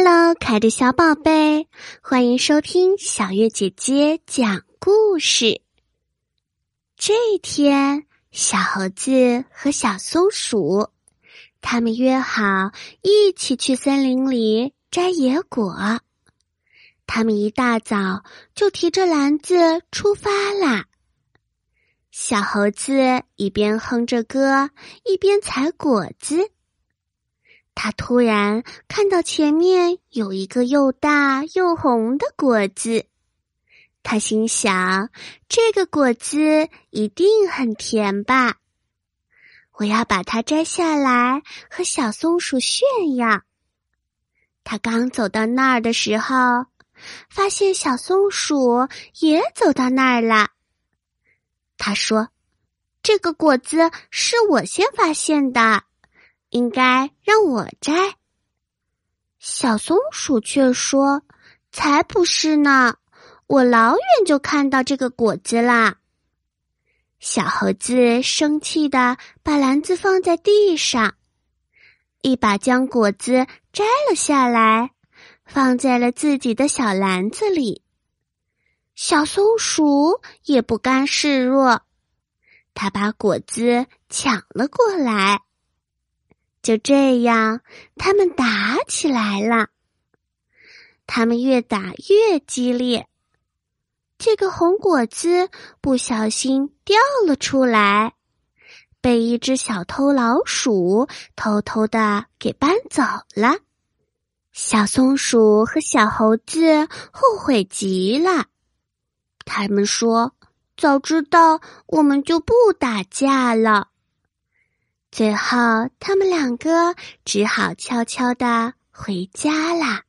Hello，可爱的小宝贝，欢迎收听小月姐姐讲故事。这一天，小猴子和小松鼠他们约好一起去森林里摘野果。他们一大早就提着篮子出发啦。小猴子一边哼着歌，一边采果子。他突然看到前面有一个又大又红的果子，他心想：这个果子一定很甜吧！我要把它摘下来和小松鼠炫耀。他刚走到那儿的时候，发现小松鼠也走到那儿了。他说：“这个果子是我先发现的。”应该我摘。小松鼠却说：“才不是呢！我老远就看到这个果子啦。”小猴子生气的把篮子放在地上，一把将果子摘了下来，放在了自己的小篮子里。小松鼠也不甘示弱，它把果子抢了过来。就这样，他们打起来了。他们越打越激烈，这个红果子不小心掉了出来，被一只小偷老鼠偷偷的给搬走了。小松鼠和小猴子后悔极了，他们说：“早知道，我们就不打架了。”最后，他们两个只好悄悄的回家啦。